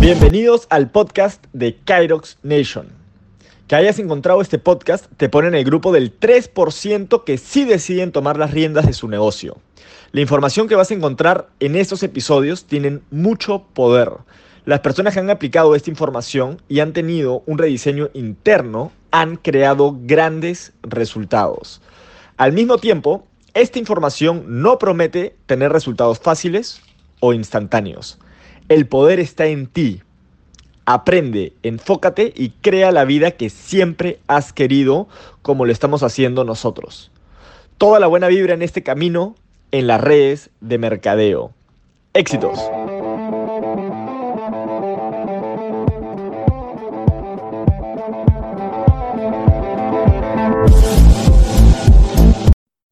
Bienvenidos al podcast de Kyrox Nation. Que hayas encontrado este podcast te pone en el grupo del 3% que sí deciden tomar las riendas de su negocio. La información que vas a encontrar en estos episodios tienen mucho poder. Las personas que han aplicado esta información y han tenido un rediseño interno han creado grandes resultados. Al mismo tiempo, esta información no promete tener resultados fáciles o instantáneos. El poder está en ti. Aprende, enfócate y crea la vida que siempre has querido como lo estamos haciendo nosotros. Toda la buena vibra en este camino en las redes de mercadeo. Éxitos.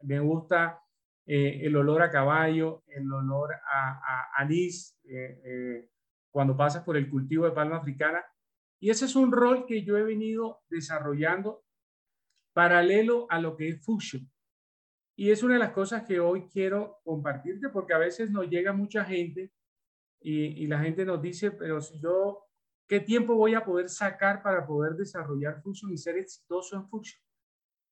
Me gusta eh, el olor a caballo, el olor a, anís, eh, eh, cuando pasas por el cultivo de palma africana. Y ese es un rol que yo he venido desarrollando paralelo a lo que es Fusion. Y es una de las cosas que hoy quiero compartirte porque a veces nos llega mucha gente y, y la gente nos dice, pero si yo, ¿qué tiempo voy a poder sacar para poder desarrollar Fusion y ser exitoso en Fusion?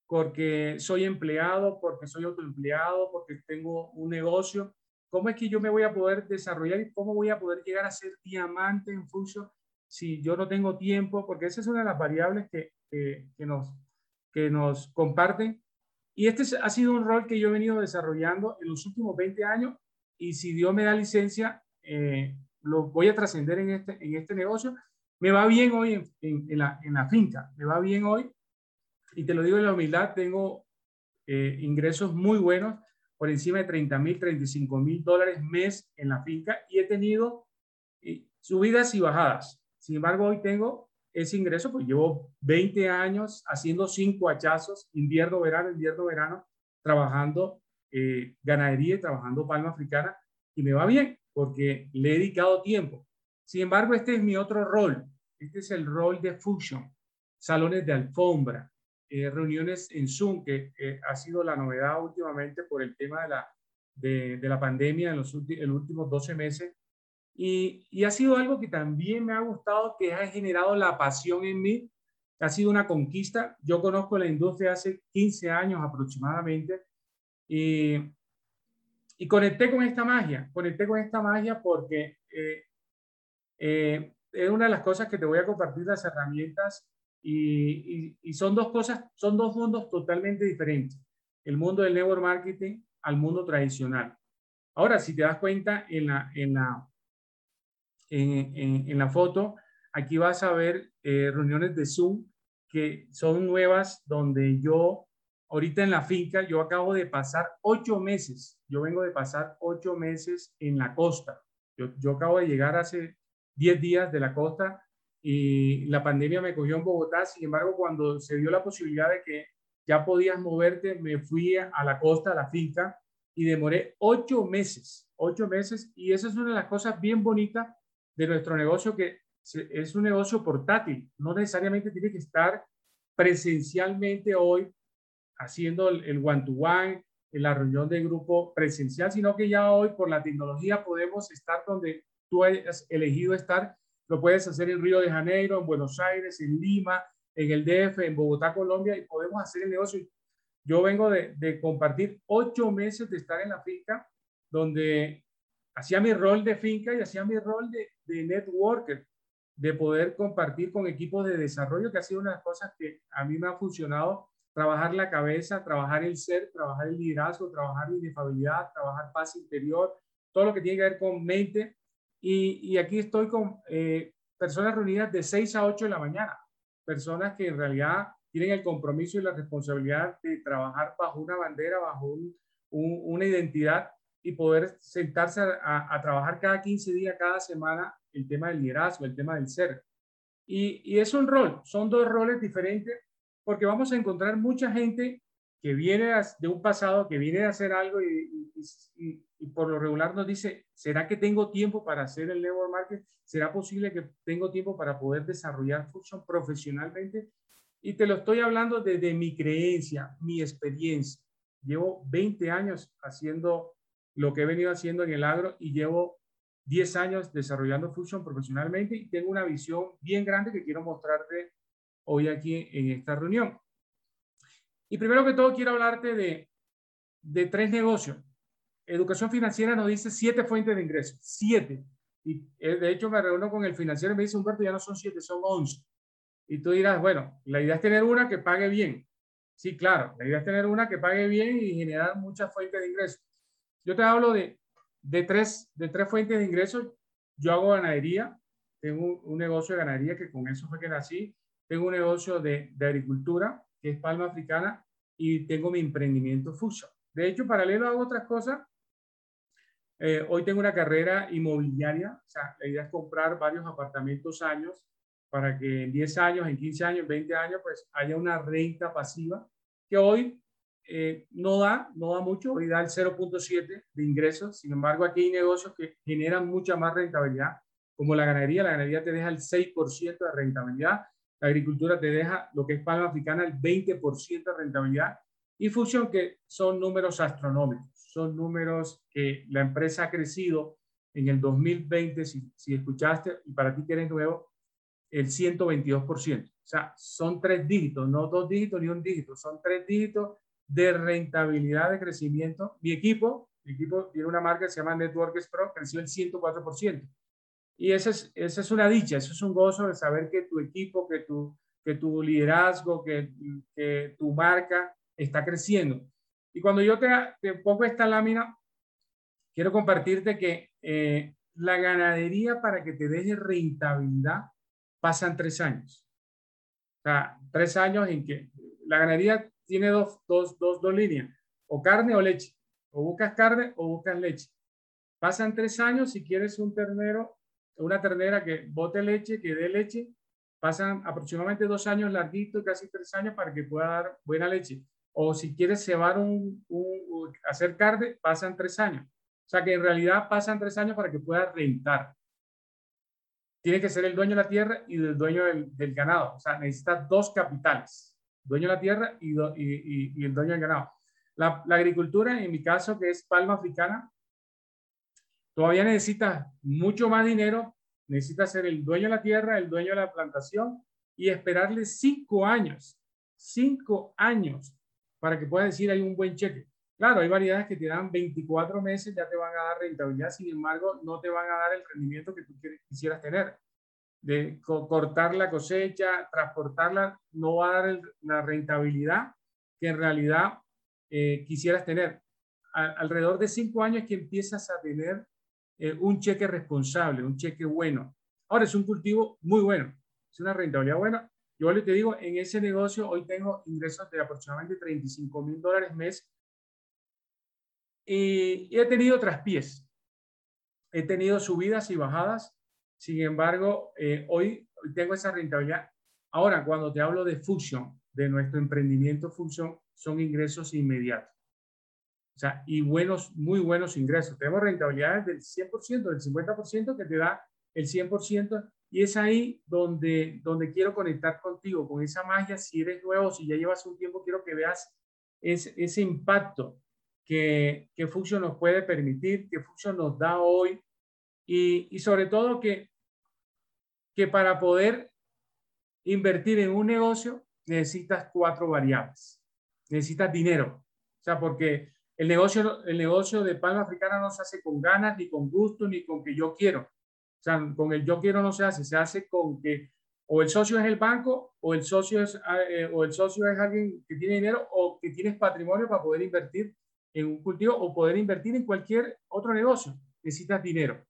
Porque soy empleado, porque soy autoempleado, porque tengo un negocio. ¿Cómo es que yo me voy a poder desarrollar y cómo voy a poder llegar a ser diamante en Fusion si yo no tengo tiempo? Porque esa es una de las variables que, que, nos, que nos comparten. Y este ha sido un rol que yo he venido desarrollando en los últimos 20 años y si Dios me da licencia, eh, lo voy a trascender en este, en este negocio. Me va bien hoy en, en, la, en la finca, me va bien hoy y te lo digo en la humildad, tengo eh, ingresos muy buenos, por encima de 30 mil, 35 mil dólares mes en la finca y he tenido eh, subidas y bajadas. Sin embargo, hoy tengo ese ingreso, pues llevo 20 años haciendo cinco hachazos, invierno, verano, invierno, verano, trabajando eh, ganadería y trabajando palma africana y me va bien porque le he dedicado tiempo. Sin embargo, este es mi otro rol. Este es el rol de Fusion, salones de alfombra, eh, reuniones en Zoom, que ha sido la novedad últimamente por el tema de la, de, la pandemia en los, últimos 12 meses. Y, y, ha sido algo que también me ha gustado, que ha generado la pasión en mí. Ha sido una conquista. Yo conozco la industria hace 15 años aproximadamente y, y conecté con esta magia. Conecté con esta magia porque eh, eh, es una de las cosas que te voy a compartir, las herramientas y, son dos cosas, son dos mundos totalmente diferentes. El mundo del network marketing al mundo tradicional. Ahora, si te das cuenta en la, en la, en, la foto, aquí vas a ver eh, reuniones de Zoom que son nuevas, donde yo, ahorita en la finca, yo acabo de pasar ocho meses, yo vengo de pasar ocho meses en la costa. Yo, yo acabo de llegar hace diez días de la costa y la pandemia me cogió en Bogotá. Sin embargo, cuando se dio la posibilidad de que ya podías moverte, me fui a la costa, a la finca, y demoré ocho meses, ocho meses. Y esa es una de las cosas bien bonitas de nuestro negocio, que es un negocio portátil. No necesariamente tiene que estar presencialmente hoy haciendo el one-to-one, en la reunión de grupo presencial, sino que ya hoy por la tecnología podemos estar donde tú has elegido estar lo puedes hacer en Río de Janeiro, en Buenos Aires, en Lima, en el DF, en Bogotá, Colombia, y podemos hacer el negocio. Yo vengo de, compartir ocho meses de estar en la finca, donde hacía mi rol de finca y hacía mi rol de, de networker, de poder compartir con equipos de desarrollo, que ha sido una de las cosas que a mí me ha funcionado, trabajar la cabeza, trabajar el ser, trabajar el liderazgo, trabajar la inefabilidad, trabajar paz interior, todo lo que tiene que ver con mente y, aquí estoy con eh, personas reunidas de 6 a 8 de la mañana, personas que en realidad tienen el compromiso y la responsabilidad de trabajar bajo una bandera, bajo una identidad y poder sentarse a, trabajar cada 15 días, cada semana, el tema del liderazgo, el tema del ser. Y, y, es un rol, son dos roles diferentes porque vamos a encontrar mucha gente que viene de un pasado, que viene a hacer algo y, y, por lo regular nos dice, ¿será que tengo tiempo para hacer el network marketing? ¿Será posible que tengo tiempo para poder desarrollar función profesionalmente? Y te lo estoy hablando desde mi creencia, mi experiencia. Llevo 20 años haciendo lo que he venido haciendo en el agro y llevo 10 años desarrollando Fusion profesionalmente y tengo una visión bien grande que quiero mostrarte hoy aquí en esta reunión. Y primero que todo quiero hablarte de, de tres negocios. Educación financiera nos dice siete fuentes de ingresos, siete. Y eh, de hecho me reúno con el financiero y me dice, Humberto, ya no son siete, son once. Y tú dirás, bueno, la idea es tener una que pague bien. Sí, claro, la idea es tener una que pague bien y generar muchas fuentes de ingresos. Yo te hablo de, de, tres, de tres fuentes de ingresos. Yo hago ganadería, tengo un, negocio de ganadería que con eso fue que nací. Tengo un negocio de, de agricultura, que es palma africana, y tengo mi emprendimiento Fusion. De hecho, paralelo hago otras cosas. Eh, hoy tengo una carrera inmobiliaria, o sea, la idea es comprar varios apartamentos años para que en 10 años, en 15 años, 20 años, pues haya una renta pasiva que hoy eh, no da, no da mucho, hoy da el 0.7 de ingresos. Sin embargo, aquí hay negocios que generan mucha más rentabilidad, como la ganadería. La ganadería te deja el 6% de rentabilidad. La agricultura te deja lo que es palma africana, el 20% de rentabilidad. Y Fusion, que son números astronómicos, son números que la empresa ha crecido en el 2020, si, si escuchaste, y para ti que eres nuevo, el 122%. O sea, son tres dígitos, no dos dígitos ni un dígito, son tres dígitos de rentabilidad de crecimiento. Mi equipo, mi equipo tiene una marca que se llama Networks Pro, creció el 104%. Y esa es, esa es una dicha, eso es un gozo de saber que tu equipo, que tu, que tu liderazgo, que, que tu marca está creciendo. Y cuando yo te, pongo esta lámina, quiero compartirte que eh, la ganadería para que te deje rentabilidad pasan tres años. O sea, tres años en que la ganadería tiene dos, dos, dos, dos líneas, o carne o leche. O buscas carne o buscas leche. Pasan tres años si quieres un ternero, una ternera que bote leche, que dé leche. Pasan aproximadamente dos años larguito, casi tres años para que pueda dar buena leche. O si quieres cebar un, hacer carne, pasan tres años. O sea que en realidad pasan tres años para que pueda rentar tiene que ser el dueño de la tierra y el dueño del, ganado. O sea, necesita dos capitales, dueño de la tierra y, y, el dueño del ganado. La, agricultura, en mi caso, que es palma africana, todavía necesita mucho más dinero, necesita ser el dueño de la tierra, el dueño de la plantación y esperarle cinco años, cinco años para que pueda decir hay un buen cheque. Claro, hay variedades que te dan 24 meses, ya te van a dar rentabilidad, sin embargo, no te van a dar el rendimiento que tú quisieras tener. De cortar la cosecha, transportarla, no va a dar la rentabilidad que en realidad eh, quisieras tener. alrededor de cinco años que empiezas a tener eh, un cheque responsable, un cheque bueno. Ahora es un cultivo muy bueno, es una rentabilidad buena. Yo le te digo, en ese negocio hoy tengo ingresos de aproximadamente 35 mil dólares mes y, he tenido traspiés. He tenido subidas y bajadas. Sin embargo, eh, hoy, tengo esa rentabilidad. Ahora, cuando te hablo de Fusion, de nuestro emprendimiento Fusion, son ingresos inmediatos. O sea, y buenos, muy buenos ingresos. Tenemos rentabilidades del 100%, del 50% que te da el 100%. Y es ahí donde, donde quiero conectar contigo, con esa magia. Si eres nuevo, si ya llevas un tiempo, quiero que veas ese, ese impacto que, que Fusion nos puede permitir, que Fusion nos da hoy y, y sobre todo que, que para poder invertir en un negocio necesitas cuatro variables. Necesitas dinero. O sea, porque el negocio, el negocio de palma africana no se hace con ganas, ni con gusto, ni con que yo quiero. Sea, con el yo quiero no se hace, se hace con que o el socio es el banco, o el socio es, eh, o el socio es alguien que tiene dinero, o que tienes patrimonio para poder invertir en un cultivo o poder invertir en cualquier otro negocio. Necesitas dinero.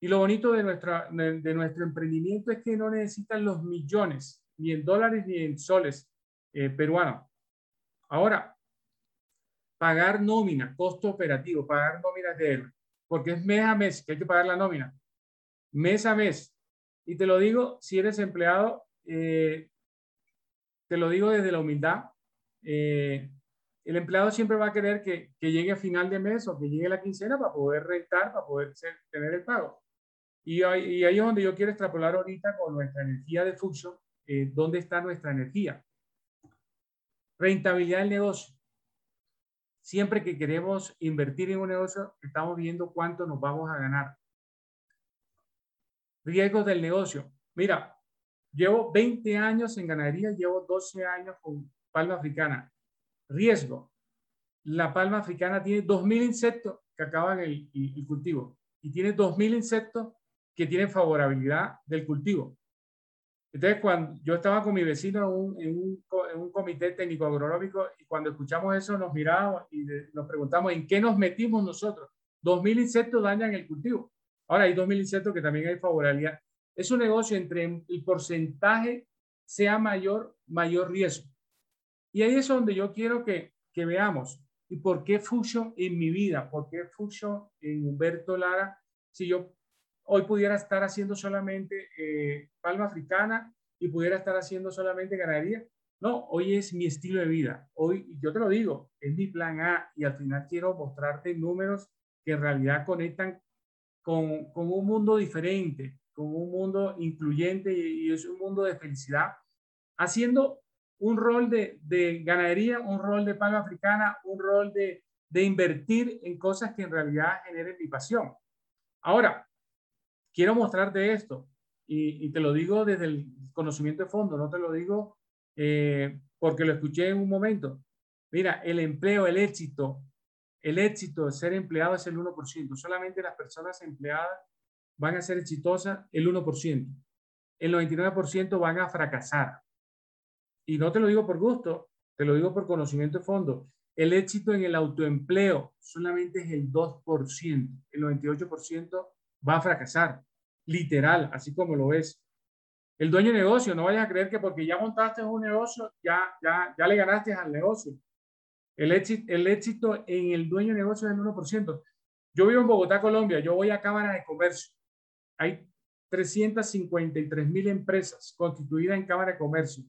Y lo bonito de, nuestra, de nuestro emprendimiento es que no necesitan los millones, ni en dólares ni en soles eh, peruanos. Ahora, pagar nómina, costo operativo, pagar nóminas de él, porque es mes a mes que hay que pagar la nómina, mes a mes. Y te lo digo, si eres empleado, eh, te lo digo desde la humildad, eh, el empleado siempre va a querer que, llegue a final de mes o que llegue la quincena para poder rentar, para poder tener el pago. Y ahí, es donde yo quiero extrapolar ahorita con nuestra energía de Fusion, eh, dónde está nuestra energía. Rentabilidad del negocio. Siempre que queremos invertir en un negocio, estamos viendo cuánto nos vamos a ganar. Riesgos del negocio. Mira, llevo 20 años en ganadería, llevo 12 años con palma africana. Riesgo. La palma africana tiene 2.000 insectos que acaban el, cultivo y tiene 2.000 insectos que tienen favorabilidad del cultivo. Entonces, cuando yo estaba con mi vecino en un, en un, comité técnico agronómico y cuando escuchamos eso nos mirábamos y nos preguntamos en qué nos metimos nosotros. 2.000 insectos dañan el cultivo. Ahora hay 2.000 insectos que también hay favorabilidad. Es un negocio entre el porcentaje sea mayor, mayor riesgo. Y ahí es donde yo quiero que, que veamos. ¿Y por qué Fusion en mi vida? ¿Por qué Fusion en Humberto Lara? Si yo hoy pudiera estar haciendo solamente eh, palma africana y pudiera estar haciendo solamente ganadería. No, hoy es mi estilo de vida. Hoy, yo te lo digo, es mi plan A y al final quiero mostrarte números que en realidad conectan con, un mundo diferente, con un mundo incluyente y, es un mundo de felicidad, haciendo un rol de, de ganadería, un rol de palma africana, un rol de, de invertir en cosas que en realidad generen mi pasión. Ahora, quiero mostrarte esto y, te lo digo desde el conocimiento de fondo, no te lo digo eh, porque lo escuché en un momento. Mira, el empleo, el éxito, el éxito de ser empleado es el 1%. Solamente las personas empleadas van a ser exitosas el 1%. El 99% van a fracasar. Y no te lo digo por gusto, te lo digo por conocimiento de fondo. El éxito en el autoempleo solamente es el 2%. El 98% va a fracasar, literal, así como lo es. El dueño de negocio, no vayas a creer que porque ya montaste un negocio, ya, ya, ya le ganaste al negocio. El éxito, el éxito en el dueño de negocio es el 1%. Yo vivo en Bogotá, Colombia, yo voy a Cámara de Comercio. Hay 353 mil empresas constituidas en Cámara de Comercio.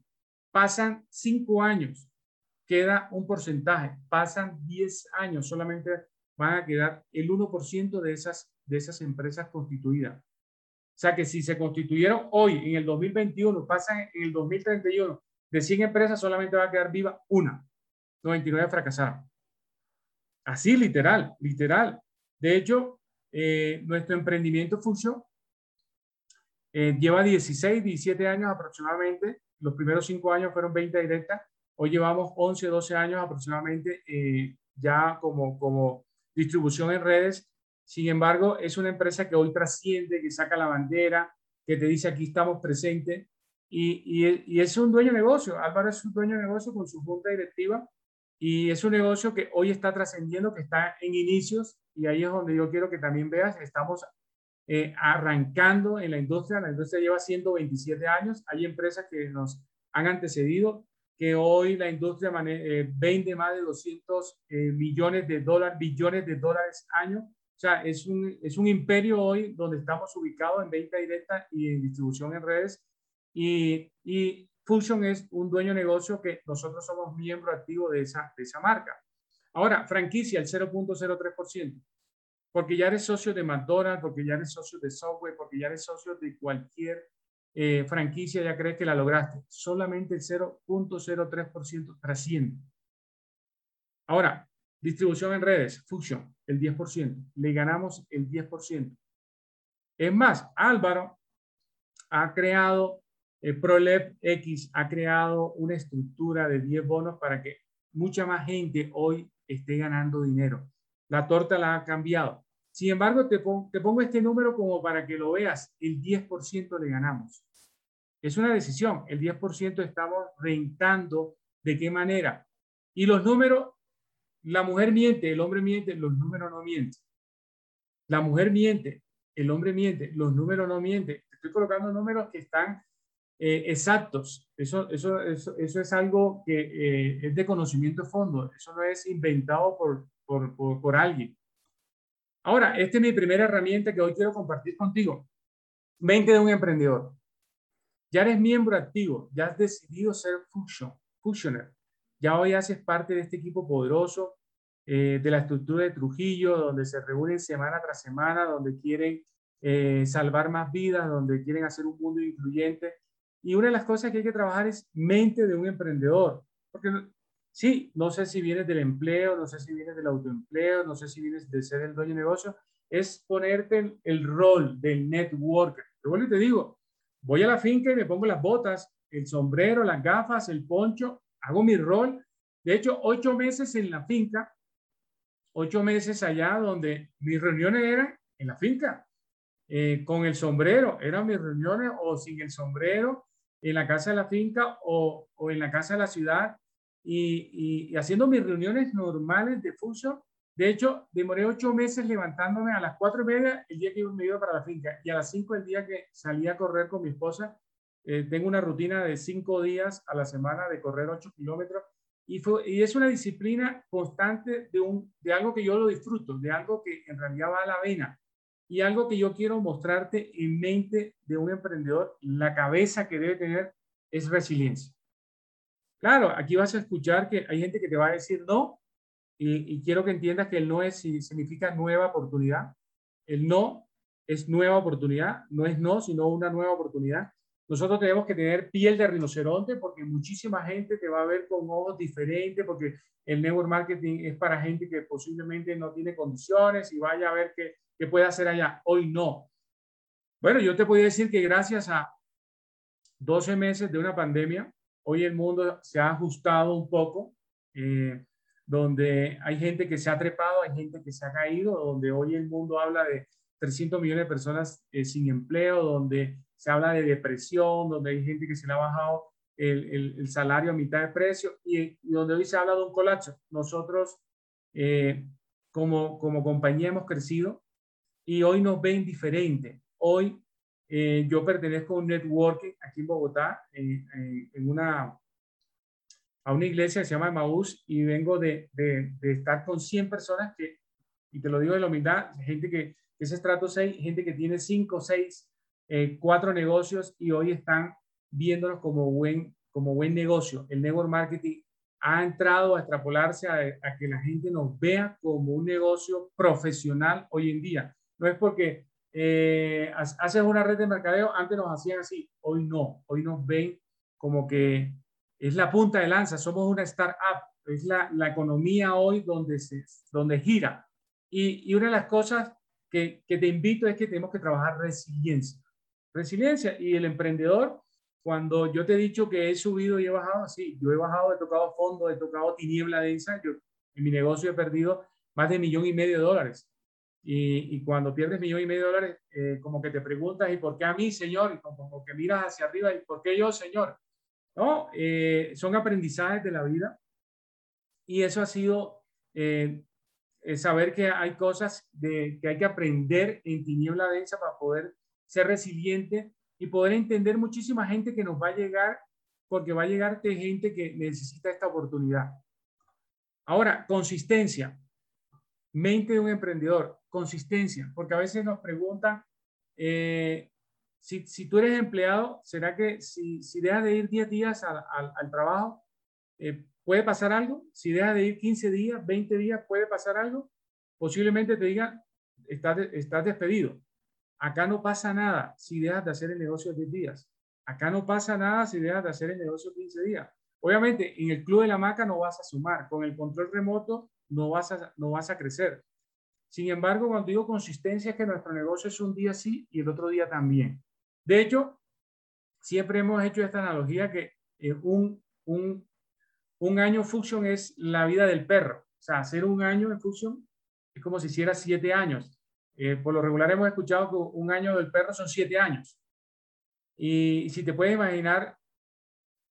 Pasan cinco años, queda un porcentaje. Pasan 10 años, solamente van a quedar el 1% de esas de esas empresas constituidas. O sea que si se constituyeron hoy, en el 2021, pasan en el 2031, de 100 empresas solamente va a quedar viva una. 99 fracasaron. Así, literal, literal. De hecho, eh, nuestro emprendimiento Fusion eh, lleva 16, 17 años aproximadamente. Los primeros 5 años fueron 20 directas. Hoy llevamos 11, 12 años aproximadamente eh, ya como, como distribución en redes sin embargo, es una empresa que hoy trasciende, que saca la bandera, que te dice aquí estamos presentes y, y, es un dueño de negocio. Álvaro es un dueño de negocio con su junta directiva y es un negocio que hoy está trascendiendo, que está en inicios y ahí es donde yo quiero que también veas, estamos eh, arrancando en la industria, la industria lleva 127 años, hay empresas que nos han antecedido, que hoy la industria eh, vende más de 200 eh, millones de dólares, billones de dólares año. O sea, es un, es un imperio hoy donde estamos ubicados en venta directa y en distribución en redes. Y, y Fusion es un dueño de negocio que nosotros somos miembro activo de esa, de esa marca. Ahora, franquicia, el 0.03%. Porque ya eres socio de McDonald's, porque ya eres socio de Subway, porque ya eres socio de cualquier eh, franquicia, ya crees que la lograste. Solamente el 0.03% trasciende. Ahora, Distribución en redes, Fusion, el 10%. Le ganamos el 10%. Es más, Álvaro ha creado, eh, ProLab X ha creado una estructura de 10 bonos para que mucha más gente hoy esté ganando dinero. La torta la ha cambiado. Sin embargo, te, te pongo este número como para que lo veas. El 10% le ganamos. Es una decisión. El 10% estamos rentando. ¿De qué manera? Y los números la mujer miente, el hombre miente, los números no mienten. La mujer miente, el hombre miente, los números no mienten. Estoy colocando números que están eh, exactos. Eso, eso, eso, eso, es algo que eh, es de conocimiento de fondo. Eso no es inventado por, por, por, por alguien. Ahora, esta es mi primera herramienta que hoy quiero compartir contigo. Mente de un emprendedor. Ya eres miembro activo, ya has decidido ser fusion, fusioner. Ya hoy haces parte de este equipo poderoso, eh, de la estructura de Trujillo, donde se reúnen semana tras semana, donde quieren salvar más vidas, donde quieren hacer un mundo incluyente. Y una de las cosas que hay que trabajar es mente de un emprendedor. Porque sí, no sé si vienes del empleo, no sé si vienes del autoempleo, no sé si vienes de ser el dueño de negocio, es ponerte el, el rol del networker. Te vuelvo y te digo, voy a la finca y me pongo las botas, el sombrero, las gafas, el poncho, hago mi rol. De hecho, ocho meses en la finca, ocho meses allá donde mis reuniones eran en la finca, eh, con el sombrero, eran mis reuniones o sin el sombrero, en la casa de la finca o, o en la casa de la ciudad y, y, haciendo mis reuniones normales de fuso. De hecho, demoré ocho meses levantándome a las cuatro y media el día que me iba para la finca y a las cinco el día que salí a correr con mi esposa. Eh, tengo una rutina de cinco días a la semana de correr ocho kilómetros y, fue, y es una disciplina constante de, un, de algo que yo lo disfruto, de algo que en realidad va a la vena y algo que yo quiero mostrarte en mente de un emprendedor, la cabeza que debe tener es resiliencia. Claro, aquí vas a escuchar que hay gente que te va a decir no, y, quiero que entiendas que el no es, significa nueva oportunidad. El no es nueva oportunidad, no es no, sino una nueva oportunidad. Nosotros tenemos que tener piel de rinoceronte porque muchísima gente te va a ver con ojos diferentes, porque el network marketing es para gente que posiblemente no tiene condiciones y vaya a ver qué, qué puede hacer allá. Hoy no. Bueno, yo te puedo decir que gracias a 12 meses de una pandemia, hoy el mundo se ha ajustado un poco, eh, donde hay gente que se ha trepado, hay gente que se ha caído, donde hoy el mundo habla de 300 millones de personas eh, sin empleo, donde se habla de depresión, donde hay gente que se le ha bajado el, el, salario a mitad de precio y, donde hoy se habla de un colapso. Nosotros, eh, como, como compañía, hemos crecido y hoy nos ven diferente. Hoy eh, yo pertenezco a un networking aquí en Bogotá, en, una, a una iglesia que se llama Maús y vengo de, de, estar con 100 personas que, y te lo digo de la humildad, gente que, que es estrato 6, gente que tiene 5, 6, eh, cuatro negocios y hoy están viéndonos como buen, como buen negocio. El network marketing ha entrado a extrapolarse a, que la gente nos vea como un negocio profesional hoy en día. No es porque eh, haces una red de mercadeo, antes nos hacían así, hoy no, hoy nos ven como que es la punta de lanza, somos una startup, es la, la economía hoy donde, se, donde gira. Y, y una de las cosas que, que, te invito es que tenemos que trabajar resiliencia. Resiliencia. Y el emprendedor, cuando yo te he dicho que he subido y he bajado, sí, yo he bajado, he tocado fondo, he tocado tiniebla densa, yo en mi negocio he perdido más de millón y medio de dólares. Y, cuando pierdes millón y medio de dólares, eh, como que te preguntas, ¿y por qué a mí, Señor? Y como, que miras hacia arriba, ¿y por qué yo, Señor? No, eh, son aprendizajes de la vida. Y eso ha sido eh, saber que hay cosas de, que hay que aprender en tiniebla densa para poder ser resiliente y poder entender muchísima gente que nos va a llegar, porque va a llegarte gente que necesita esta oportunidad. Ahora, consistencia. Mente de un emprendedor, consistencia, porque a veces nos preguntan, eh, si, si, tú eres empleado, ¿será que si, si dejas de ir 10 días al, al, trabajo, eh, puede pasar algo? Si dejas de ir 15 días, 20 días, puede pasar algo. Posiblemente te digan, estás, estás despedido. Acá no pasa nada si dejas de hacer el negocio 10 días. Acá no pasa nada si dejas de hacer el negocio 15 días. Obviamente, en el club de la maca no vas a sumar. Con el control remoto no vas a, no vas a crecer. Sin embargo, cuando digo consistencia es que nuestro negocio es un día sí y el otro día también. De hecho, siempre hemos hecho esta analogía que un, un, un año function es la vida del perro. O sea, hacer un año en function es como si hiciera siete años. Eh, por lo regular hemos escuchado que un año del perro son siete años. Y si te puedes imaginar,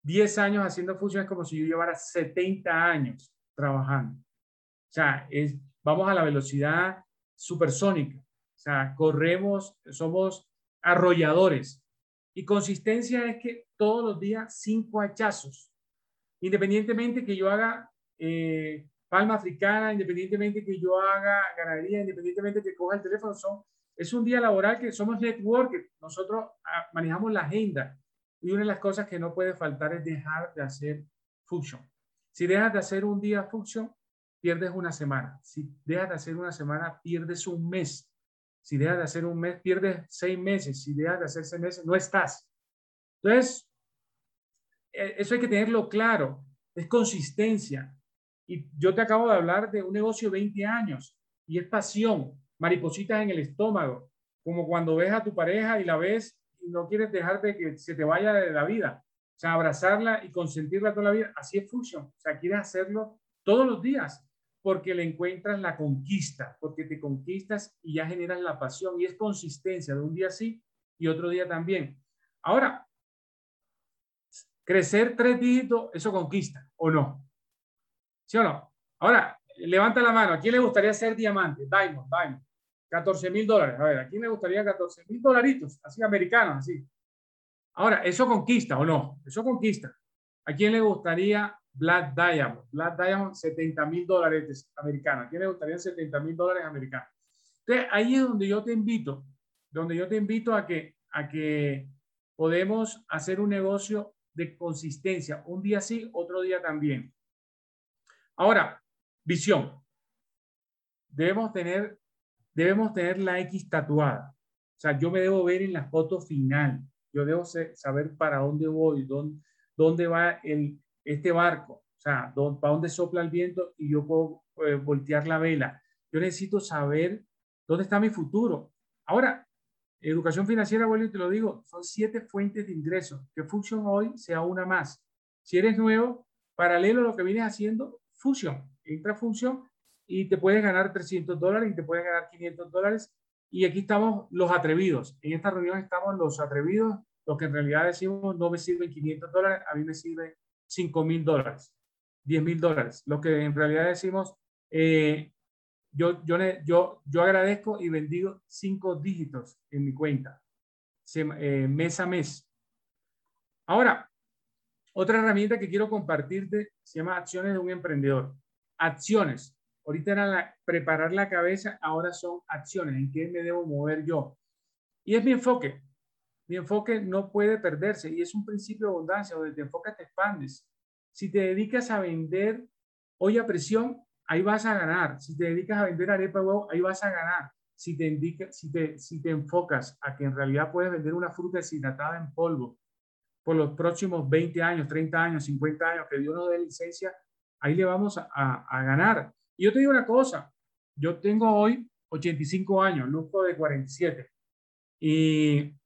10 años haciendo funciones como si yo llevara 70 años trabajando. O sea, es, vamos a la velocidad supersónica. O sea, corremos, somos arrolladores. Y consistencia es que todos los días cinco hachazos. Independientemente que yo haga eh, palma africana, independientemente que yo haga ganadería, independientemente que coja el teléfono, son, es un día laboral que somos network, nosotros ah, manejamos la agenda y una de las cosas que no puede faltar es dejar de hacer function. Si dejas de hacer un día function, pierdes una semana. Si dejas de hacer una semana, pierdes un mes. Si dejas de hacer un mes, pierdes seis meses. Si dejas de hacer seis meses, no estás. Entonces, eh, eso hay que tenerlo claro, es consistencia. Y yo te acabo de hablar de un negocio de 20 años y es pasión, maripositas en el estómago, como cuando ves a tu pareja y la ves y no quieres dejar de que se te vaya de la vida. O sea, abrazarla y consentirla toda la vida. Así es Fusion. O sea, quieres hacerlo todos los días porque le encuentras la conquista, porque te conquistas y ya generas la pasión y es consistencia de un día sí y otro día también. Ahora, crecer tres dígitos, eso conquista o no. ¿Sí o no? Ahora, levanta la mano. ¿A quién le gustaría ser diamante? Diamond, Diamond. 14 mil dólares. A ver, ¿a quién le gustaría 14 mil dolaritos? Así americanos, así. Ahora, ¿eso conquista o no? Eso conquista. ¿A quién le gustaría Black Diamond? Black Diamond, 70 mil dólares americanos. ¿A quién le gustaría 70 mil dólares americanos? Entonces, ahí es donde yo te invito, donde yo te invito a que, a que podemos hacer un negocio de consistencia. Un día sí, otro día también. Ahora, visión. Debemos tener, debemos tener la X tatuada. O sea, yo me debo ver en la foto final. Yo debo saber para dónde voy, dónde, dónde va el, este barco, o sea, dónde, para dónde sopla el viento y yo puedo eh, voltear la vela. Yo necesito saber dónde está mi futuro. Ahora, educación financiera, vuelvo y te lo digo, son siete fuentes de ingresos. Que Fusion hoy sea una más. Si eres nuevo, paralelo a lo que vienes haciendo, Fusion. Entra Fusion y te puedes ganar 300 dólares y te puedes ganar 500 dólares y aquí estamos los atrevidos. En esta reunión estamos los atrevidos, los que en realidad decimos no me sirven 500 dólares, a mí me sirven 5 mil dólares, 10 mil dólares. Los que en realidad decimos, eh, yo, yo, yo, yo agradezco y bendigo cinco dígitos en mi cuenta, eh, mes a mes. Ahora, otra herramienta que quiero compartirte se llama Acciones de un Emprendedor. Acciones. Ahorita era preparar la cabeza, ahora son acciones, en qué me debo mover yo. Y es mi enfoque. Mi enfoque no puede perderse y es un principio de abundancia, donde te enfocas, te expandes. Si te dedicas a vender hoy a presión, ahí vas a ganar. Si te dedicas a vender arepa huevo, ahí vas a ganar. Si te, indica, si, te, si te enfocas a que en realidad puedes vender una fruta deshidratada en polvo por los próximos 20 años, 30 años, 50 años, que Dios nos dé licencia, ahí le vamos a, a ganar. Y yo te digo una cosa, yo tengo hoy 85 años, Luco de 47. Y,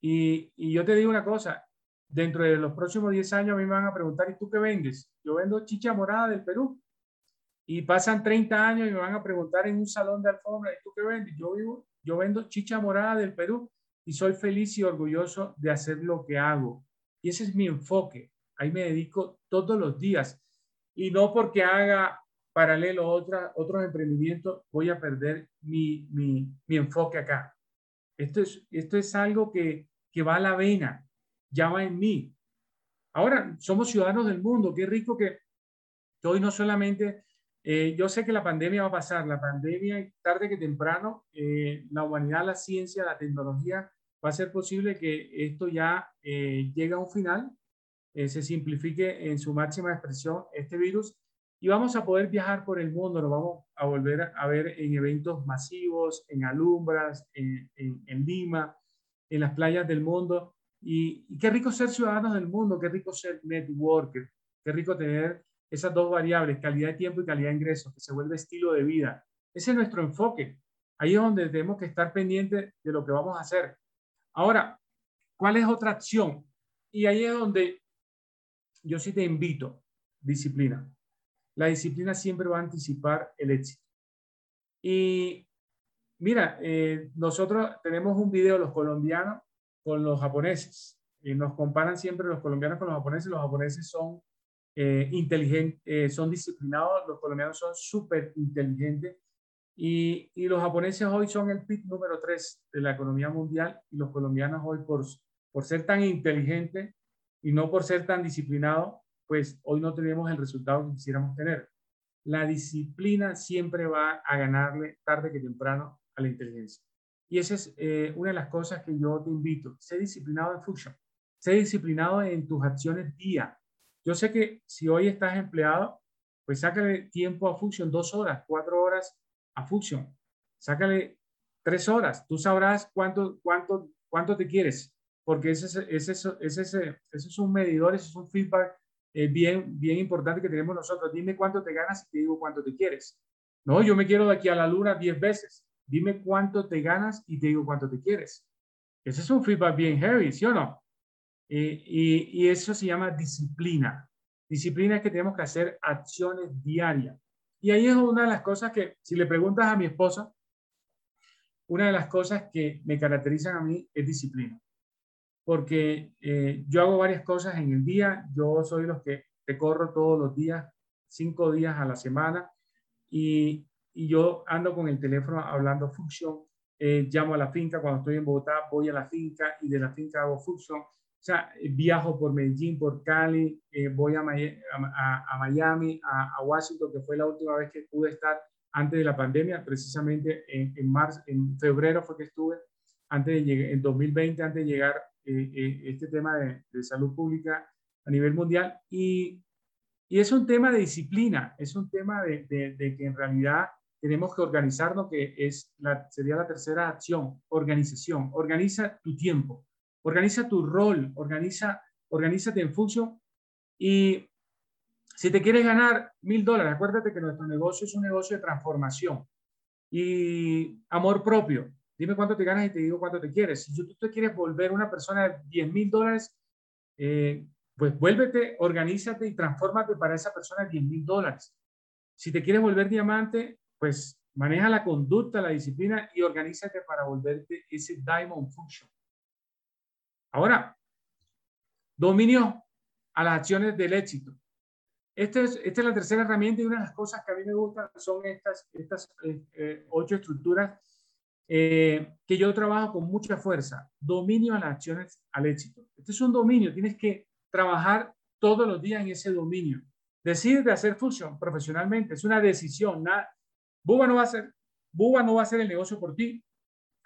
y, y, yo te digo una cosa, dentro de los próximos 10 años a mí me van a preguntar, ¿y tú qué vendes? Yo vendo chicha morada del Perú. Y pasan 30 años y me van a preguntar en un salón de alfombra, ¿y tú qué vendes? Yo vivo, yo vendo chicha morada del Perú y soy feliz y orgulloso de hacer lo que hago. Y ese es mi enfoque. Ahí me dedico todos los días. Y no porque haga paralelo otra, otros emprendimientos, voy a perder mi, mi, mi, enfoque acá. Esto es, esto es algo que, que va a la vena, ya va en mí. Ahora, somos ciudadanos del mundo, qué rico que, hoy no solamente, eh, yo sé que la pandemia va a pasar, la pandemia tarde que temprano, eh, la humanidad, la ciencia, la tecnología, va a ser posible que esto ya eh, llegue a un final, se simplifique en su máxima expresión este virus y vamos a poder viajar por el mundo, nos vamos a volver a ver en eventos masivos, en alumbras, en, en, Lima, en las playas del mundo. Y, qué rico ser ciudadanos del mundo, qué rico ser networker, qué rico tener esas dos variables, calidad de tiempo y calidad de ingresos, que se vuelve estilo de vida. Ese es nuestro enfoque. Ahí es donde tenemos que estar pendientes de lo que vamos a hacer. Ahora, ¿cuál es otra acción? Y ahí es donde yo sí te invito, disciplina la disciplina siempre va a anticipar el éxito. Y mira, eh, nosotros tenemos un video, los colombianos con los japoneses. Y nos comparan siempre los colombianos con los japoneses. Los japoneses son eh, inteligentes, eh, son disciplinados, los colombianos son súper inteligentes. Y, y, los japoneses hoy son el PIB número 3 de la economía mundial y los colombianos hoy por, por ser tan inteligentes y no por ser tan disciplinados, pues hoy no tenemos el resultado que quisiéramos tener. La disciplina siempre va a ganarle tarde que temprano a la inteligencia. Y esa es eh, una de las cosas que yo te invito. Sé disciplinado en Fusion. Sé disciplinado en tus acciones día. Yo sé que si hoy estás empleado, pues sácale tiempo a Fusion, dos horas, cuatro horas a Fusion. Sácale tres horas. Tú sabrás cuánto, cuánto, cuánto te quieres. porque ese, ese, ese, ese, es un medidor, ese es un feedback eh, bien, bien importante que tenemos nosotros. Dime cuánto te ganas y te digo cuánto te quieres. No, yo me quiero de aquí a la luna 10 veces. Dime cuánto te ganas y te digo cuánto te quieres. Ese es un feedback bien heavy, ¿sí o no? y, y, eso se llama disciplina. Disciplina es que tenemos que hacer acciones diarias. Y ahí es una de las cosas que, si le preguntas a mi esposa, una de las cosas que me caracterizan a mí es disciplina. Porque eh, yo hago varias cosas en el día. Yo soy los que te corro todos los días, cinco días a la semana. Y, y yo ando con el teléfono hablando función, eh, llamo a la finca, cuando estoy en Bogotá voy a la finca y de la finca hago función, o sea, viajo por Medellín, por Cali, eh, voy a, a, Miami, a, Washington, que fue la última vez que pude estar antes de la pandemia, precisamente en, en marzo, en febrero fue que estuve, antes de llegar, en 2020, antes de llegar eh, este tema de, de salud pública a nivel mundial. Y y es un tema de disciplina, es un tema de, de, que en realidad tenemos que organizarnos, que es la, sería la tercera acción, organización. Organiza tu tiempo, organiza tu rol, organiza, organízate en función. Y si te quieres ganar mil dólares, acuérdate que nuestro negocio es un negocio de transformación y amor propio. Dime cuánto te ganas y te digo cuánto te quieres. Si tú te quieres volver una persona de 10 mil dólares, eh, pues vuélvete, organízate y transfórmate para esa persona 10 mil dólares. Si te quieres volver diamante, pues maneja la conducta, la disciplina y organízate para volverte ese diamond function. Ahora, dominio a las acciones del éxito. Esta es, esta es la tercera herramienta y una de las cosas que a mí me gustan son estas, estas eh, eh, ocho estructuras eh, que yo trabajo con mucha fuerza. Dominio a las acciones al éxito. Este es un dominio, tienes que trabajar todos los días en ese dominio. Decides de hacer fusión profesionalmente, es una decisión. Nada, Buba no va a hacer, Buba no va a hacer el negocio por ti.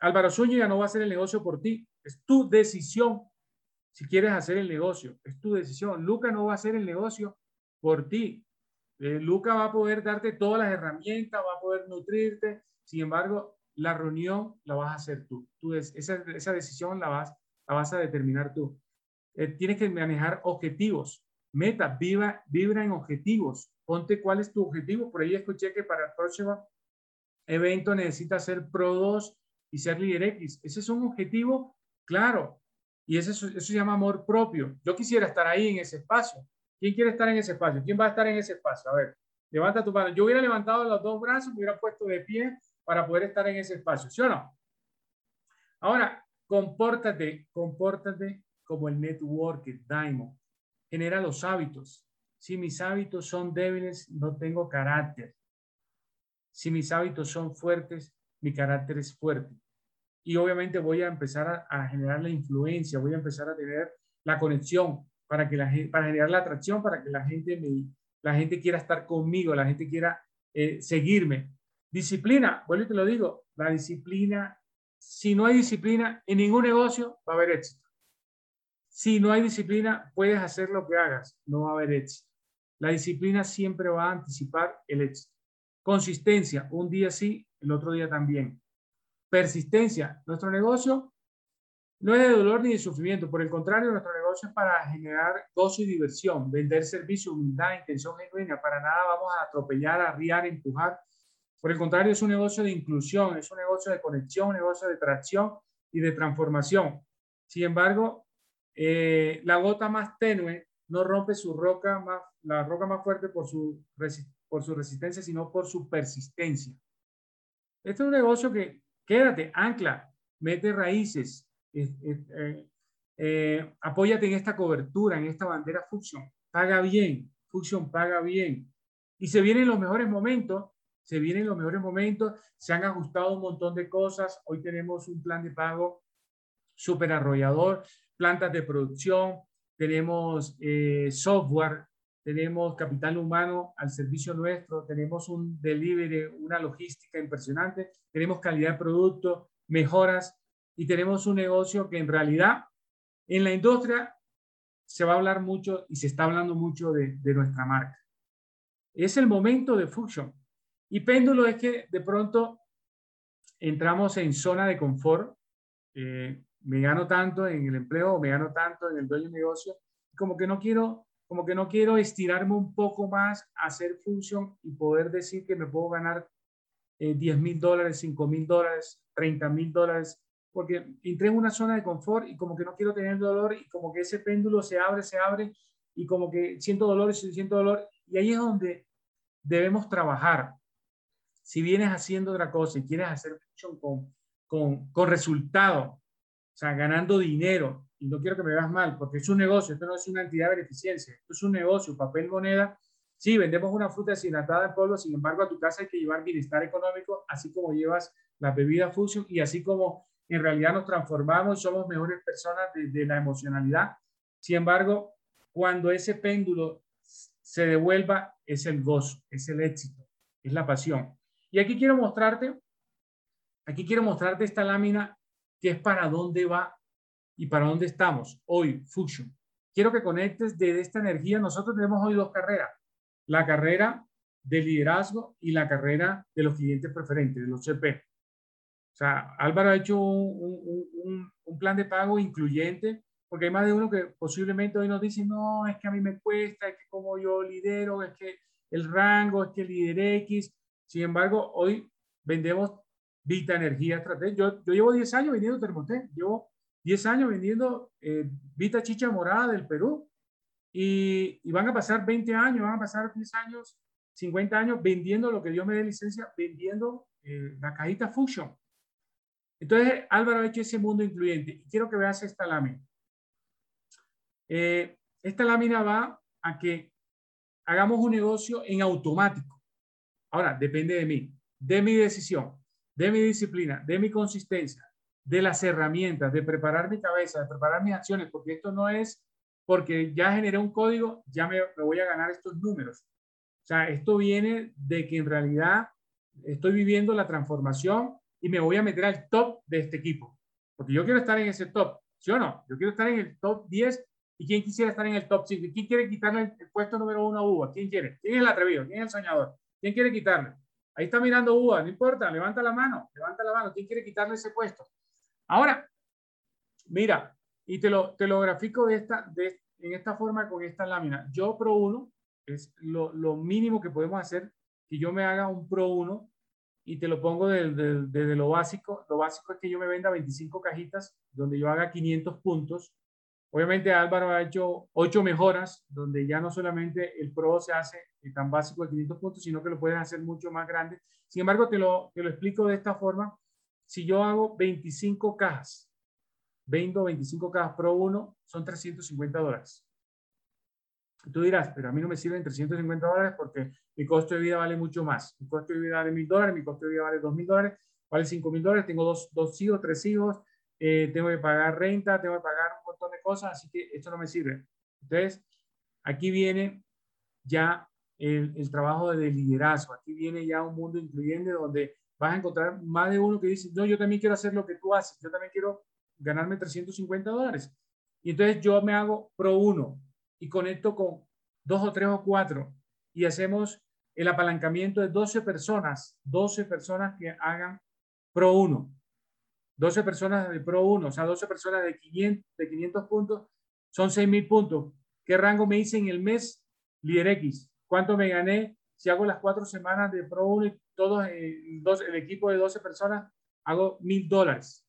Álvaro Zúñiga no va a hacer el negocio por ti. Es tu decisión si quieres hacer el negocio. Es tu decisión. Luca no va a hacer el negocio por ti. Eh, Luca va a poder darte todas las herramientas, va a poder nutrirte. Sin embargo, la reunión la vas a hacer tú. tú esa, esa decisión la vas, a determinar tú. Eh, tienes que manejar objetivos, metas, viva, vibra en objetivos. Ponte cuál es tu objetivo. Por ahí escuché que para el próximo evento necesitas ser Pro 2 y ser líder X. Ese es un objetivo claro. Y eso, eso se llama amor propio. Yo quisiera estar ahí en ese espacio. ¿Quién quiere estar en ese espacio? ¿Quién va a estar en ese espacio? A ver, levanta tu mano. Yo hubiera levantado los dos brazos, me hubiera puesto de pie para poder estar en ese espacio, ¿sí o no? Ahora, compórtate, compórtate como el network, Diamond. Genera los hábitos. Si mis hábitos son débiles, no tengo carácter. Si mis hábitos son fuertes, mi carácter es fuerte. Y obviamente voy a empezar a, generar la influencia, voy a empezar a tener la conexión para, que la, para generar la atracción, para que la gente, me, la gente quiera estar conmigo, la gente quiera eh, seguirme. Disciplina, vuelvo y te lo digo, la disciplina, si no hay disciplina en ningún negocio, va a haber éxito. Si no hay disciplina, puedes hacer lo que hagas, no va a haber éxito. La disciplina siempre va a anticipar el éxito. Consistencia, un día sí, el otro día también. Persistencia, nuestro negocio no es de dolor ni de sufrimiento, por el contrario, nuestro negocio es para generar gozo y diversión, vender servicio, humildad, intención genuina. Para nada vamos a atropellar, arriar, empujar. Por el contrario, es un negocio de inclusión, es un negocio de conexión, un negocio de tracción y de transformación. Sin embargo, eh, la gota más tenue no rompe su roca más, la roca más fuerte por su, por su resistencia, sino por su persistencia. Este es un negocio que, quédate, ancla, mete raíces, eh, eh, apóyate en esta cobertura, en esta bandera Fusion, paga bien, Fusion paga bien. Y se vienen los mejores momentos, se vienen los mejores momentos, se han ajustado un montón de cosas, hoy tenemos un plan de pago súper arrollador, plantas de producción, tenemos eh, software, tenemos capital humano al servicio nuestro, tenemos un delivery, una logística impresionante, tenemos calidad de producto, mejoras y tenemos un negocio que en realidad en la industria se va a hablar mucho y se está hablando mucho de, nuestra marca. Es el momento de Fusion. Y péndulo es que de pronto entramos en zona de confort. Eh, me gano tanto en el empleo me gano tanto en el dueño de negocio, como que no quiero, como que no quiero estirarme un poco más, hacer función y poder decir que me puedo ganar 10 mil dólares, 5 mil dólares, 30 mil dólares, porque entré en una zona de confort y como que no quiero tener dolor y como que ese péndulo se abre, se abre y como que siento dolor y siento dolor. Y ahí es donde debemos trabajar. Si vienes haciendo otra cosa y quieres hacer con, con, con resultado, o sea, ganando dinero, y no quiero que me veas mal, porque es un negocio, esto no es una entidad de beneficencia, esto es un negocio, papel, moneda. Sí, vendemos una fruta deshidratada en polvo, sin embargo, a tu casa hay que llevar bienestar económico, así como llevas la bebida Fusion y así como en realidad nos transformamos somos mejores personas desde la emocionalidad. Sin embargo, cuando ese péndulo se devuelva, es el gozo, es el éxito, es la pasión. Y aquí quiero mostrarte, aquí quiero mostrarte esta lámina que es para dónde va y para dónde estamos hoy, Fusion. Quiero que conectes de esta energía. Nosotros tenemos hoy dos carreras, la carrera de liderazgo y la carrera de los clientes preferentes, de los CP. O sea, Álvaro ha hecho un, un, un plan de pago incluyente porque hay más de uno que posiblemente hoy nos dice, no, es que a mí me cuesta, es que como yo lidero, es que el rango, es que lideré X. Sin embargo, hoy vendemos Vita Energía Estrategia. Yo, yo llevo 10 años vendiendo Termoté, llevo 10 años vendiendo eh, Vita Chicha Morada del Perú y, van a pasar 20 años, van a pasar 10 años, 50 años vendiendo lo que Dios me dé licencia, vendiendo eh, la cajita Fusion. Entonces, Álvaro ha hecho ese mundo incluyente y quiero que veas esta lámina. Eh, esta lámina va a que hagamos un negocio en automático. Ahora, depende de mí, de mi decisión, de mi disciplina, de mi consistencia, de las herramientas, de preparar mi cabeza, de preparar mis acciones, porque esto no es porque ya generé un código, ya me, me voy a ganar estos números. O sea, esto viene de que en realidad estoy viviendo la transformación y me voy a meter al top de este equipo. Porque yo quiero estar en ese top, ¿sí o no? Yo quiero estar en el top 10 ¿Y quién quisiera estar en el top 5? ¿Quién quiere quitarle el puesto número uno a Uva? ¿Quién quiere? ¿Quién es el atrevido? ¿Quién es el soñador? ¿Quién quiere quitarle? Ahí está mirando Uva, no importa, levanta la mano, levanta la mano. ¿Quién quiere quitarle ese puesto? Ahora, mira, y te lo, te lo grafico de esta, de, en esta forma con esta lámina. Yo Pro 1 es lo, lo, mínimo que podemos hacer, que yo me haga un Pro 1 y te lo pongo desde, desde lo básico. Lo básico es que yo me venda 25 cajitas donde yo haga 500 puntos Obviamente Álvaro ha hecho ocho mejoras, donde ya no solamente el Pro se hace tan básico de 500 puntos, sino que lo puedes hacer mucho más grande. Sin embargo, te lo, te lo explico de esta forma. Si yo hago 25 cajas, vendo 25 cajas Pro 1, son 350 dólares. Tú dirás, pero a mí no me sirven 350 dólares porque mi costo de vida vale mucho más. Mi costo de vida vale 1000 dólares, mi costo de vida vale 2000 dólares, vale 5000 dólares. Tengo dos, dos hijos, tres hijos, eh, tengo que pagar renta, tengo que pagar un montón de cosas, así que esto no me sirve. Entonces, aquí viene ya el, el, trabajo de liderazgo, aquí viene ya un mundo incluyente donde vas a encontrar más de uno que dice, no, yo también quiero hacer lo que tú haces, yo también quiero ganarme 350 dólares. Y entonces yo me hago pro uno y conecto con dos o tres o cuatro y hacemos el apalancamiento de 12 personas, 12 personas que hagan pro uno. 12 personas de Pro 1, o sea, 12 personas de 500, de 500 puntos, son 6.000 puntos. ¿Qué rango me hice en el mes? Líder X. ¿Cuánto me gané? Si hago las cuatro semanas de Pro 1 y todos, eh, dos, el equipo de 12 personas, hago mil dólares.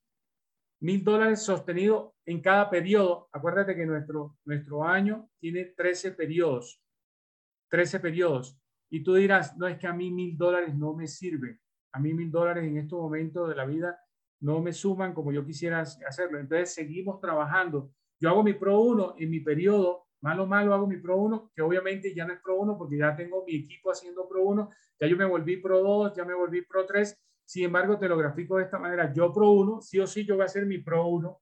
Mil dólares sostenido en cada periodo. Acuérdate que nuestro, nuestro año tiene 13 periodos. 13 periodos. Y tú dirás, no es que a mí mil dólares no me sirve. A mí mil dólares en estos momentos de la vida no me suman como yo quisiera hacerlo. Entonces seguimos trabajando. Yo hago mi Pro 1 en mi periodo, malo malo hago mi Pro 1, que obviamente ya no es Pro 1 porque ya tengo mi equipo haciendo Pro 1, ya yo me volví Pro 2, ya me volví Pro 3. Sin embargo, te lo grafico de esta manera. Yo Pro 1, sí o sí, yo voy a hacer mi Pro 1. O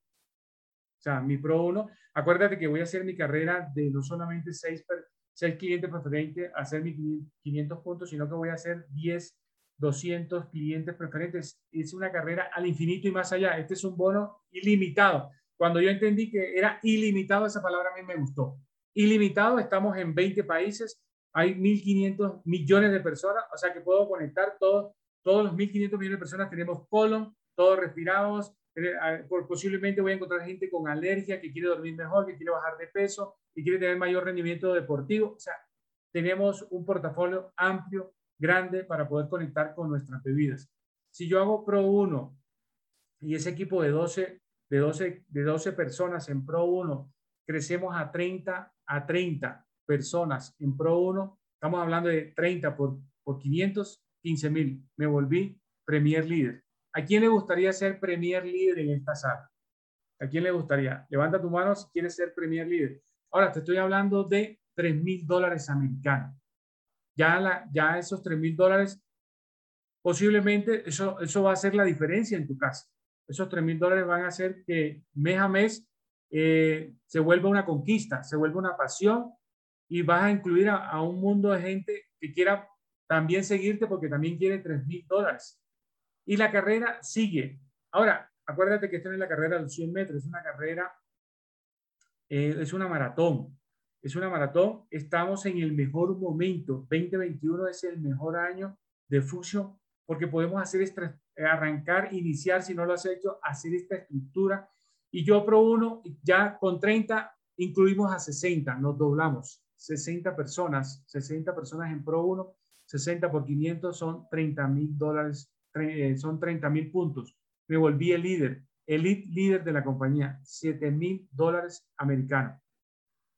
sea, mi Pro 1. Acuérdate que voy a hacer mi carrera de no solamente 6, 6 clientes preferentes, hacer mis 500 puntos, sino que voy a hacer 10 200 clientes preferentes. Es una carrera al infinito y más allá. Este es un bono ilimitado. Cuando yo entendí que era ilimitado, esa palabra a mí me gustó. Ilimitado, estamos en 20 países, hay 1.500 millones de personas, o sea que puedo conectar todos, todos los 1.500 millones de personas. Tenemos colon, todos respirados, posiblemente voy a encontrar gente con alergia que quiere dormir mejor, que quiere bajar de peso, que quiere tener mayor rendimiento deportivo. O sea, tenemos un portafolio amplio, grande para poder conectar con nuestras bebidas. Si yo hago Pro 1 y ese equipo de 12, de 12, de 12 personas en Pro 1, crecemos a 30, a 30 personas en Pro 1, estamos hablando de 30 por, por 500, 15 mil. Me volví Premier Líder. ¿A quién le gustaría ser Premier Líder en esta sala? ¿A quién le gustaría? Levanta tu mano si quieres ser Premier Líder. Ahora te estoy hablando de 3 mil dólares americanos. Ya, la, ya esos 3 mil dólares, posiblemente eso, eso va a ser la diferencia en tu casa. Esos 3 mil dólares van a hacer que mes a mes eh, se vuelva una conquista, se vuelva una pasión y vas a incluir a, un mundo de gente que quiera también seguirte porque también quiere 3 mil dólares. Y la carrera sigue. Ahora, acuérdate que esta es la carrera de los 100 metros, es una carrera, eh, es una maratón. Es una maratón. Estamos en el mejor momento. 2021 es el mejor año de Fusion porque podemos hacer esta, arrancar, iniciar, si no lo has hecho, hacer esta estructura. Y yo Pro uno ya con 30 incluimos a 60, nos doblamos. 60 personas, 60 personas en Pro 1, 60 por 500 son 30 mil dólares eh, son 30 mil puntos. Me volví el líder, el líder de la compañía, 7 mil dólares americanos.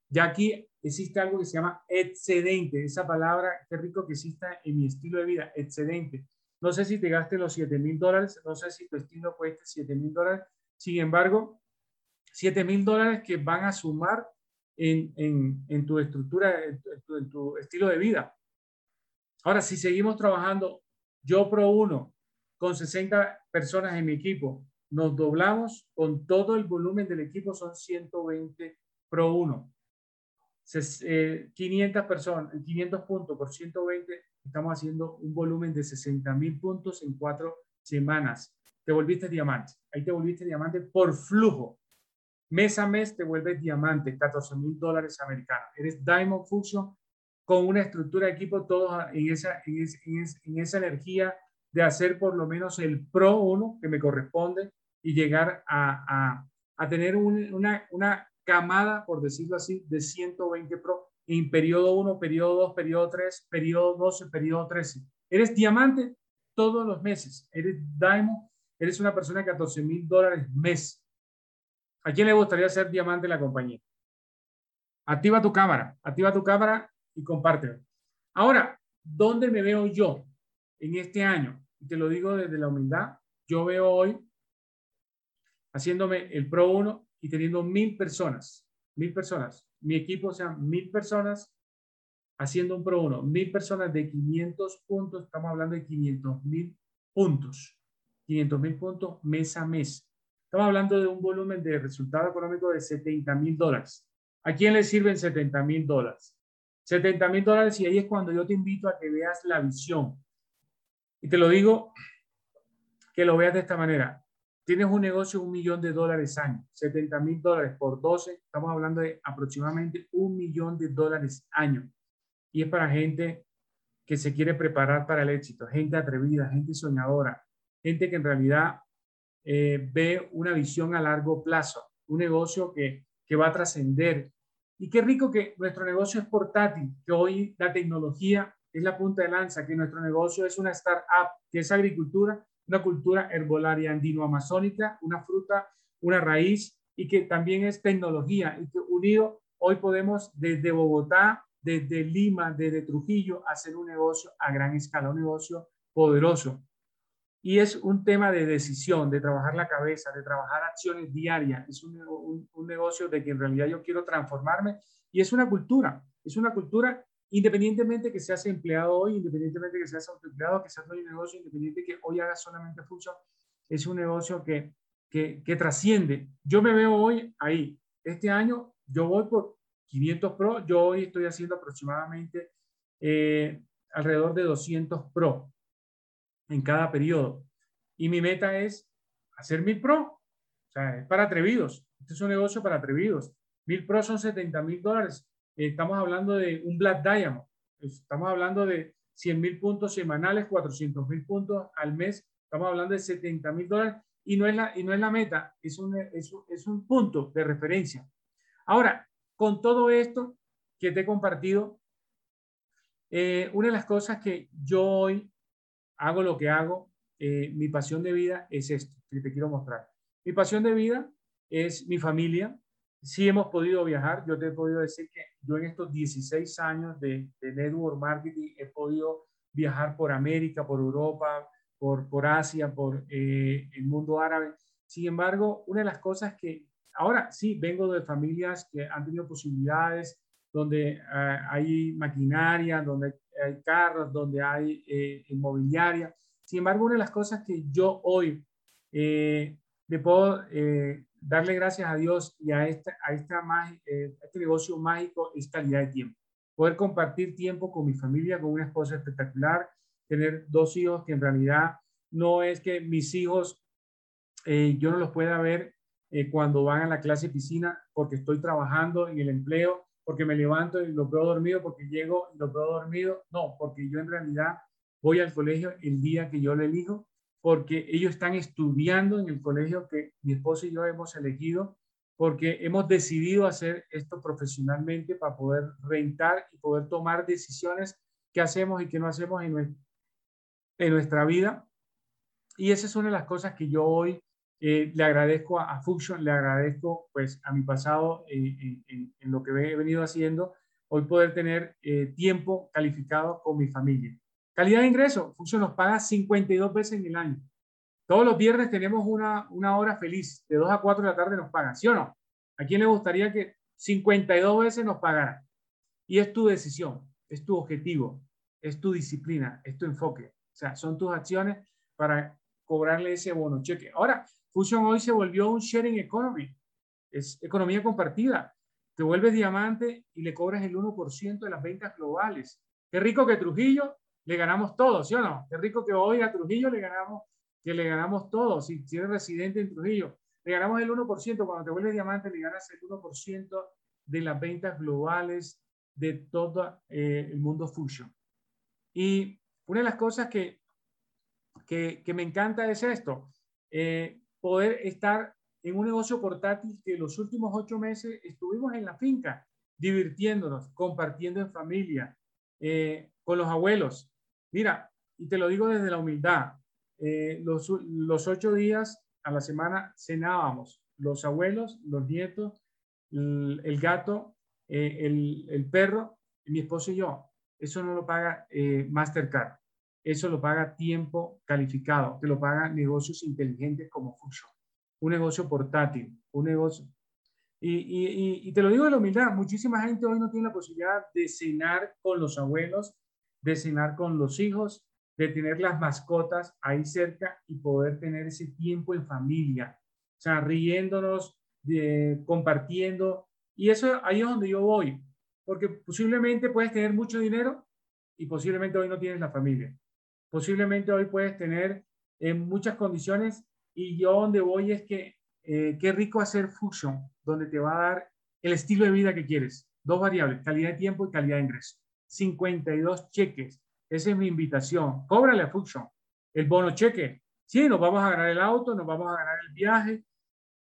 Ya aquí existe algo que se llama excedente. Esa palabra, qué rico que exista en mi estilo de vida, excedente. No sé si te gastes los 7 mil dólares, no sé si tu estilo cueste 7 mil dólares. Sin embargo, 7 mil dólares que van a sumar en, en, en tu estructura, en tu, en tu, estilo de vida. Ahora, si seguimos trabajando, yo pro uno, con 60 personas en mi equipo. Nos doblamos con todo el volumen del equipo, son 120 pro 1. 500 eh, personas, 500 puntos por 120, estamos haciendo un volumen de 60 mil puntos en cuatro semanas. Te volviste diamante. Ahí te volviste diamante por flujo. Mes a mes te vuelves diamante, 14 mil dólares americanos. Eres Diamond Fusion con una estructura de equipo, todos en esa, en, en esa energía de hacer por lo menos el Pro 1 que me corresponde y llegar a, a, tener una, una camada, por decirlo así, de 120 Pro en periodo 1, periodo 2, periodo 3, periodo 12, periodo 13. Eres diamante todos los meses. Eres Diamond, eres una persona de 14 mil dólares mes. ¿A quién le gustaría ser diamante en la compañía? Activa tu cámara, activa tu cámara y compártelo. Ahora, ¿dónde me veo yo? en este año, y te lo digo desde la humildad, yo veo hoy haciéndome el Pro 1 y teniendo mil personas, mil personas, mi equipo sean mil personas haciendo un Pro 1, mil personas de 500 puntos, estamos hablando de 500 mil puntos, 500 mil puntos mes a mes. Estamos hablando de un volumen de resultado económico de 70 mil dólares. ¿A quién le sirven 70 mil dólares? 70 mil dólares y ahí es cuando yo te invito a que veas la visión. Y te lo digo que lo veas de esta manera. Tienes un negocio de un millón de dólares año, 70 mil dólares por 12, estamos hablando de aproximadamente un millón de dólares año. Y es para gente que se quiere preparar para el éxito, gente atrevida, gente soñadora, gente que en realidad eh, ve una visión a largo plazo, un negocio que, que va a trascender. Y qué rico que nuestro negocio es portátil, que hoy la tecnología es la punta de lanza, que nuestro negocio es una startup, que es agricultura, una cultura herbolaria andino-amazónica, una fruta, una raíz y que también es tecnología y que unido hoy podemos desde Bogotá, desde Lima, desde Trujillo, hacer un negocio a gran escala, un negocio poderoso. Y es un tema de decisión, de trabajar la cabeza, de trabajar acciones diarias. Es un, un, un negocio de que en realidad yo quiero transformarme y es una cultura, es una cultura independientemente que seas empleado hoy, independientemente que seas autoempleado, que seas dueño de negocio, independiente que hoy hagas solamente función, es un negocio que, que, que, trasciende. Yo me veo hoy ahí. Este año yo voy por 500 Pro, yo hoy estoy haciendo aproximadamente eh, alrededor de 200 Pro en cada periodo. Y mi meta es hacer 1000 Pro. O sea, es para atrevidos. Este es un negocio para atrevidos. 1000 Pro son 70 mil dólares estamos hablando de un Black Diamond, estamos hablando de 100 mil puntos semanales, 400 mil puntos al mes, estamos hablando de 70 mil dólares y no es la, y no es la meta, es un, es, es un punto de referencia. Ahora, con todo esto que te he compartido, eh, una de las cosas que yo hoy hago lo que hago, eh, mi pasión de vida es esto que te quiero mostrar. Mi pasión de vida es mi familia. Si hemos podido viajar. Yo te he podido decir que yo en estos 16 años de, network marketing he podido viajar por América, por Europa, por, por Asia, por eh, el mundo árabe. Sin embargo, una de las cosas que ahora sí vengo de familias que han tenido posibilidades, donde ah, hay maquinaria, donde hay carros, donde hay eh, inmobiliaria. Sin embargo, una de las cosas que yo hoy eh, le puedo eh, darle gracias a Dios y a, esta, a, esta este negocio mágico es calidad de tiempo. Poder compartir tiempo con mi familia, con una esposa espectacular, tener dos hijos que en realidad no es que mis hijos yo no los pueda ver cuando van a la clase piscina porque estoy trabajando en el empleo porque me levanto y lo veo dormido, porque llego y lo veo dormido. No, porque yo en realidad voy al colegio el día que yo lo elijo, porque ellos están estudiando en el colegio que mi esposo y yo hemos elegido, porque hemos decidido hacer esto profesionalmente para poder rentar y poder tomar decisiones que hacemos y que no hacemos en, en nuestra vida. Y esa es una de las cosas que yo hoy eh, le agradezco a, Function, le agradezco pues a mi pasado eh, en, lo que he venido haciendo, hoy poder tener eh, tiempo calificado con mi familia. Calidad de ingreso, Function nos paga 52 veces en el año. Todos los viernes tenemos una, una hora feliz, de 2 a 4 de la tarde nos pagan, ¿sí o no? ¿A quién le gustaría que 52 veces nos pagaran? Y es tu decisión, es tu objetivo, es tu disciplina, es tu enfoque. O sea, son tus acciones para cobrarle ese bono cheque. Ahora, Fusion hoy se volvió un sharing economy, es economía compartida. Te vuelves diamante y le cobras el 1% de las ventas globales. Qué rico que Trujillo le ganamos todo, ¿sí o no? Qué rico que hoy a Trujillo le ganamos, que le ganamos todo. Si, eres residente en Trujillo, le ganamos el 1%. Cuando te vuelves diamante, le ganas el 1% de las ventas globales de todo eh, el mundo Fusion. Y una de las cosas que, que, me encanta es esto. Eh, poder estar en un negocio portátil que los últimos ocho meses estuvimos en la finca, divirtiéndonos, compartiendo en familia, eh, con los abuelos. Mira, y te lo digo desde la humildad, eh, los, los, ocho días a la semana cenábamos, los abuelos, los nietos, el, gato, eh, el, el, perro, mi esposo y yo. Eso no lo paga Mastercard. Eso lo paga tiempo calificado, te lo paga negocios inteligentes como Fusion, un negocio portátil, un negocio. Y, te lo digo de la humildad, muchísima gente hoy no tiene la posibilidad de cenar con los abuelos, de cenar con los hijos, de tener las mascotas ahí cerca y poder tener ese tiempo en familia, o sea, riéndonos, compartiendo. Y eso ahí es donde yo voy, porque posiblemente puedes tener mucho dinero y posiblemente hoy no tienes la familia. Posiblemente hoy puedes tener en muchas condiciones y yo donde voy es que eh, qué rico hacer Fusion, donde te va a dar el estilo de vida que quieres. Dos variables, calidad de tiempo y calidad de ingreso. 52 cheques. Esa es mi invitación. Cóbrale a Fusion. El bono cheque. Sí, nos vamos a ganar el auto, nos vamos a ganar el viaje.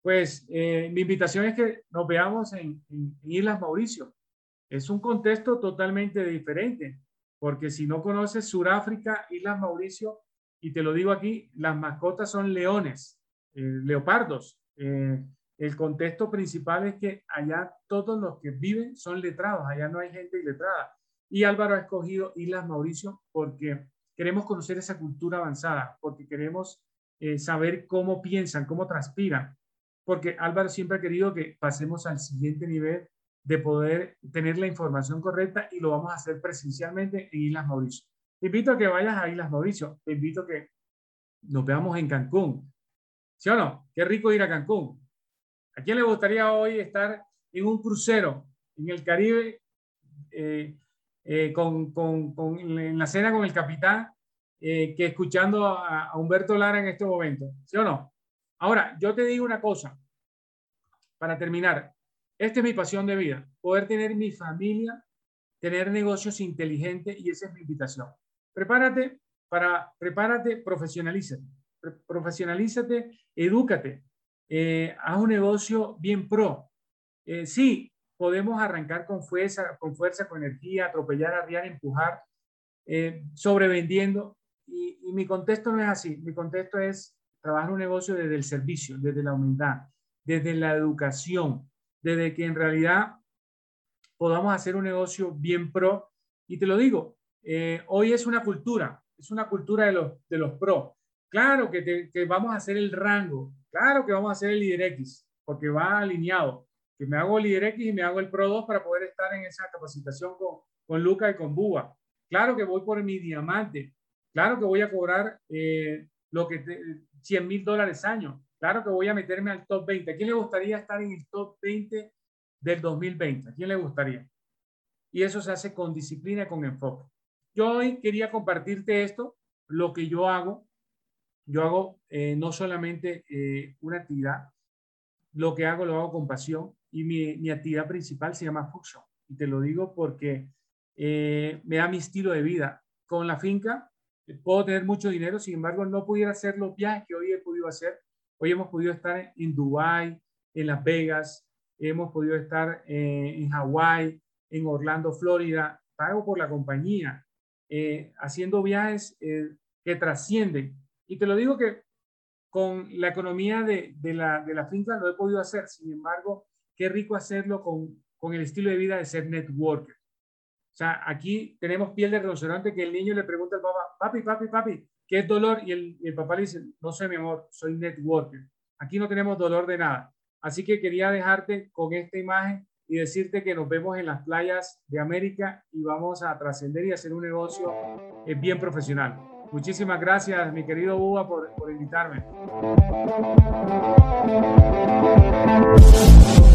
Pues eh, mi invitación es que nos veamos en, en Islas Mauricio. Es un contexto totalmente diferente porque si no conoces Sudáfrica, Islas Mauricio, y te lo digo aquí, las mascotas son leones, eh, leopardos. Eh, el contexto principal es que allá todos los que viven son letrados, allá no hay gente iletrada. Y Álvaro ha escogido Islas Mauricio porque queremos conocer esa cultura avanzada, porque queremos eh, saber cómo piensan, cómo transpiran, porque Álvaro siempre ha querido que pasemos al siguiente nivel de poder tener la información correcta y lo vamos a hacer presencialmente en Islas Mauricio. Te invito a que vayas a Islas Mauricio, te invito a que nos veamos en Cancún. ¿Sí o no? Qué rico ir a Cancún. ¿A quién le gustaría hoy estar en un crucero en el Caribe eh, eh, con, con, con, en la cena con el capitán eh, que escuchando a, a Humberto Lara en este momento? ¿Sí o no? Ahora, yo te digo una cosa, para terminar, esta es mi pasión de vida, poder tener mi familia, tener negocios inteligentes y esa es mi invitación. Prepárate para, prepárate, profesionalízate. profesionalízate, edúcate, eh, haz un negocio bien pro. Eh, sí, podemos arrancar con fuerza, con fuerza, con energía, atropellar, arriar, empujar, eh, sobrevendiendo. Y, y, mi contexto no es así. Mi contexto es trabajar un negocio desde el servicio, desde la humildad, desde la educación, desde que en realidad podamos hacer un negocio bien pro. Y te lo digo, eh, hoy es una cultura, es una cultura de los, de los pro. Claro que, que vamos a hacer el rango, claro que vamos a hacer el líder X, porque va alineado que me hago el líder X y me hago el Pro 2 para poder estar en esa capacitación con, con Luca y con Buba. Claro que voy por mi diamante. Claro que voy a cobrar eh, lo que 100 mil dólares año. Claro que voy a meterme al top 20. ¿A quién le gustaría estar en el top 20 del 2020? ¿A quién le gustaría? Y eso se hace con disciplina con enfoque. Yo hoy quería compartirte esto, lo que yo hago. Yo hago eh, no solamente eh, una actividad, lo que hago lo hago con pasión y mi, actividad principal se llama Function. Y te lo digo porque eh, me da mi estilo de vida. Con la finca eh, puedo tener mucho dinero, sin embargo, no pudiera hacer los viajes que hoy he podido hacer. Hoy hemos podido estar en Dubái, en Las Vegas, hemos podido estar eh, en Hawái, en Orlando, Florida, pago por la compañía, haciendo viajes que trascienden. Y te lo digo que con la economía de, la, finca lo he podido hacer, sin embargo, qué rico hacerlo con, con el estilo de vida de ser networker. O sea, aquí tenemos piel de rinoceronte que el niño le pregunta al papá, papi, papi, papi, ¿qué es dolor? Y el, el papá le dice, no sé, mi amor, soy networker. Aquí no tenemos dolor de nada. Así que quería dejarte con esta imagen y decirte que nos vemos en las playas de América y vamos a trascender y hacer un negocio eh, bien profesional. Muchísimas gracias, mi querido Uva, por, por invitarme.